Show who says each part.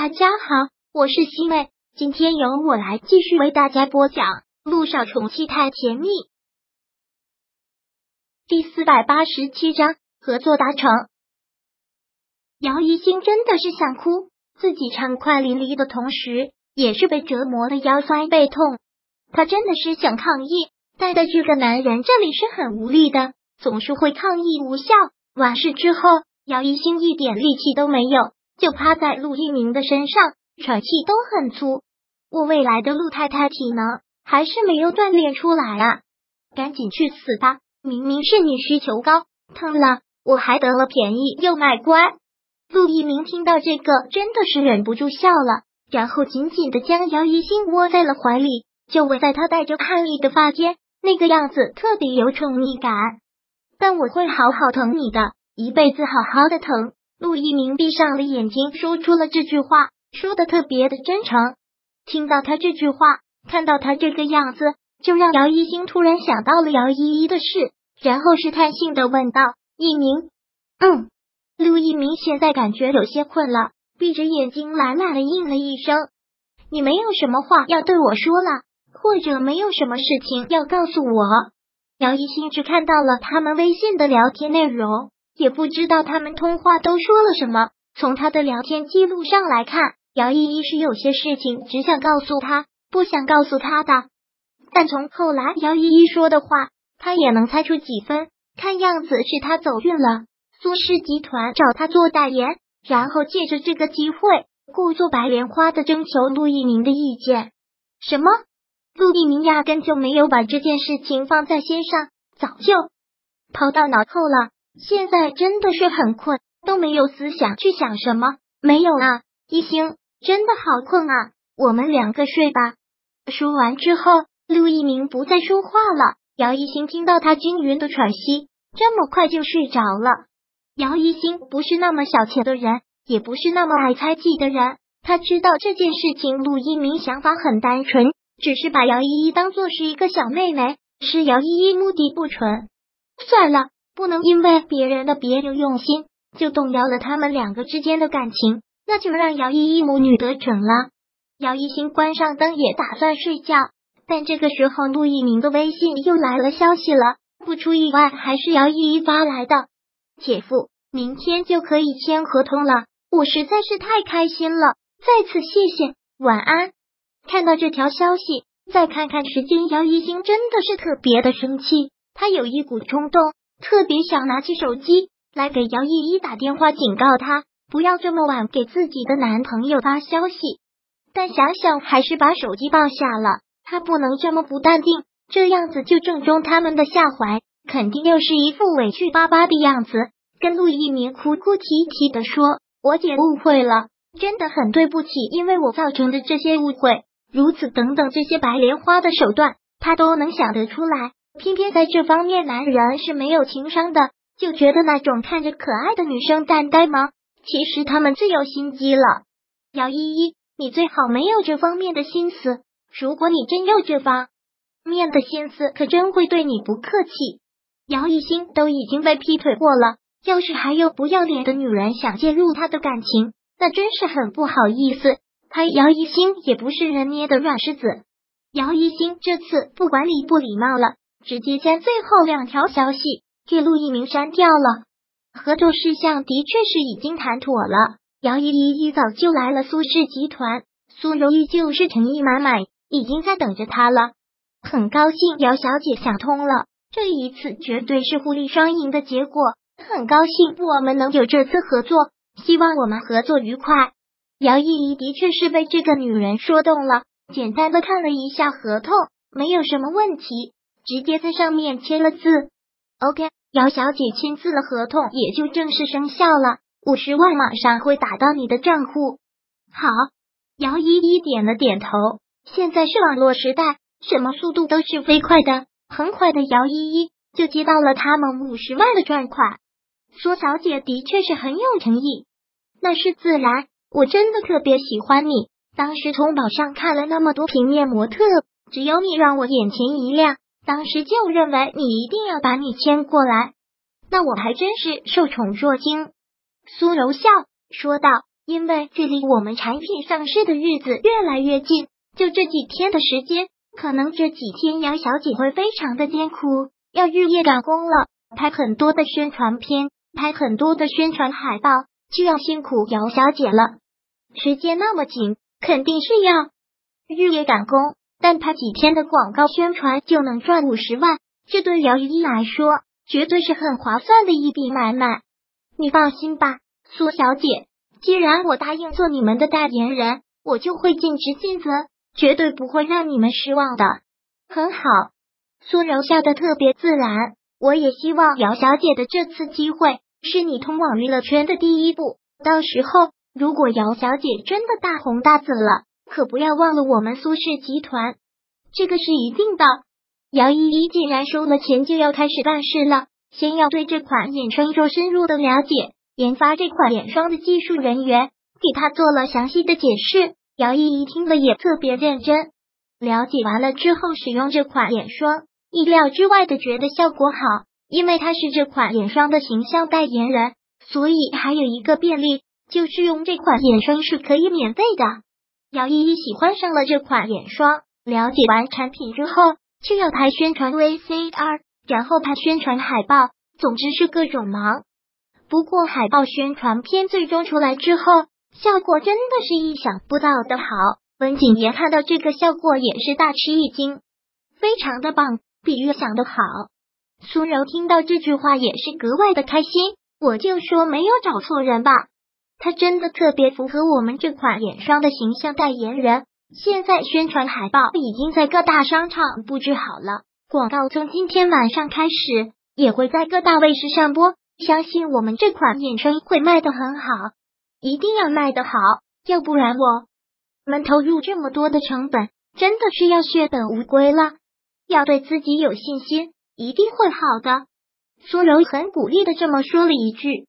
Speaker 1: 大家好，我是西妹，今天由我来继续为大家播讲《路上宠妻太甜蜜》第四百八十七章合作达成。姚一星真的是想哭，自己畅快淋漓的同时，也是被折磨的腰酸背痛。他真的是想抗议，但在这个男人这里是很无力的，总是会抗议无效。完事之后，姚一星一点力气都没有。就趴在陆一鸣的身上，喘气都很粗。我未来的陆太太体能还是没有锻炼出来啊！赶紧去死吧！明明是你需求高，疼了我还得了便宜又卖乖。陆一鸣听到这个，真的是忍不住笑了，然后紧紧的将姚一星窝在了怀里，就吻在他带着叛逆的发间，那个样子特别有宠溺感。但我会好好疼你的，一辈子好好的疼。陆一鸣闭上了眼睛，说出了这句话，说的特别的真诚。听到他这句话，看到他这个样子，就让姚一星突然想到了姚依依的事，然后试探性的问道：“一鸣，嗯。”陆一鸣现在感觉有些困了，闭着眼睛懒懒的应了一声：“你没有什么话要对我说了，或者没有什么事情要告诉我？”姚一星只看到了他们微信的聊天内容。也不知道他们通话都说了什么。从他的聊天记录上来看，姚依依是有些事情只想告诉他，不想告诉他的。但从后来姚依依说的话，他也能猜出几分。看样子是他走运了，苏氏集团找他做代言，然后借着这个机会故作白莲花的征求陆一鸣的意见。什么？陆一鸣压根就没有把这件事情放在心上，早就抛到脑后了。现在真的是很困，都没有思想去想什么。没有啊，一星真的好困啊，我们两个睡吧。说完之后，陆一鸣不再说话了。姚一星听到他均匀的喘息，这么快就睡着了。姚一星不是那么小气的人，也不是那么爱猜忌的人。他知道这件事情，陆一鸣想法很单纯，只是把姚依依当做是一个小妹妹，是姚依依目的不纯。算了。不能因为别人的别有用心，就动摇了他们两个之间的感情，那就让姚依依母女得逞了。姚一星关上灯，也打算睡觉，但这个时候陆一鸣的微信又来了消息了，不出意外还是姚依依发来的。姐夫，明天就可以签合同了，我实在是太开心了，再次谢谢，晚安。看到这条消息，再看看时间，姚一星真的是特别的生气，他有一股冲动。特别想拿起手机来给姚依依打电话，警告她不要这么晚给自己的男朋友发消息。但想想还是把手机放下了，她不能这么不淡定，这样子就正中他们的下怀，肯定又是一副委屈巴巴的样子。跟陆一鸣哭哭啼啼的说：“我姐误会了，真的很对不起，因为我造成的这些误会，如此等等这些白莲花的手段，他都能想得出来。”偏偏在这方面，男人是没有情商的，就觉得那种看着可爱的女生蛋呆吗？其实他们最有心机了。姚依依，你最好没有这方面的心思。如果你真有这方面的心思，可真会对你不客气。姚一星都已经被劈腿过了，要是还有不要脸的女人想介入他的感情，那真是很不好意思。他姚一星也不是人捏的软柿子。姚一星这次不管礼不礼貌了。直接将最后两条消息给陆一鸣删掉了。合作事项的确是已经谈妥了，姚依依一早就来了苏氏集团，苏柔依旧是诚意满满，已经在等着他了。很高兴姚小姐想通了，这一次绝对是互利双赢的结果。很高兴我们能有这次合作，希望我们合作愉快。姚依依的确是被这个女人说动了，简单的看了一下合同，没有什么问题。直接在上面签了字，OK，姚小姐签字了，合同也就正式生效了，五十万马上会打到你的账户。好，姚依依点了点头。现在是网络时代，什么速度都是飞快的，很快的，姚依依就接到了他们五十万的转款。苏小姐的确是很有诚意，那是自然。我真的特别喜欢你，当时从网上看了那么多平面模特，只有你让我眼前一亮。当时就认为你一定要把你牵过来，那我还真是受宠若惊。苏柔笑说道：“因为距离我们产品上市的日子越来越近，就这几天的时间，可能这几天姚小姐会非常的艰苦，要日夜赶工了，拍很多的宣传片，拍很多的宣传海报，就要辛苦姚小姐了。时间那么紧，肯定是要日夜赶工，但拍几天的广告宣传就能赚五十万，这对姚依依来说绝对是很划算的一笔买卖。你放心吧，苏小姐。既然我答应做你们的代言人，我就会尽职尽责，绝对不会让你们失望的。很好，苏柔笑得特别自然。我也希望姚小姐的这次机会是你通往娱乐圈的第一步。到时候，如果姚小姐真的大红大紫了，可不要忘了我们苏氏集团。这个是一定的。姚依依既然收了钱，就要开始办事了。先要对这款眼霜做深入的了解。研发这款眼霜的技术人员给他做了详细的解释，姚依依听了也特别认真。了解完了之后，使用这款眼霜，意料之外的觉得效果好，因为他是这款眼霜的形象代言人，所以还有一个便利，就是用这款眼霜是可以免费的。姚依依喜欢上了这款眼霜，了解完产品之后，就要拍宣传 VCR，然后拍宣传海报，总之是各种忙。不过海报宣传片最终出来之后，效果真的是意想不到的好。文景言看到这个效果也是大吃一惊，非常的棒，比预想的好。苏柔听到这句话也是格外的开心，我就说没有找错人吧，他真的特别符合我们这款眼霜的形象代言人。现在宣传海报已经在各大商场布置好了，广告从今天晚上开始也会在各大卫视上播。相信我们这款眼霜会卖的很好，一定要卖的好，要不然我们投入这么多的成本，真的是要血本无归了。要对自己有信心，一定会好的。苏柔很鼓励的这么说了一句。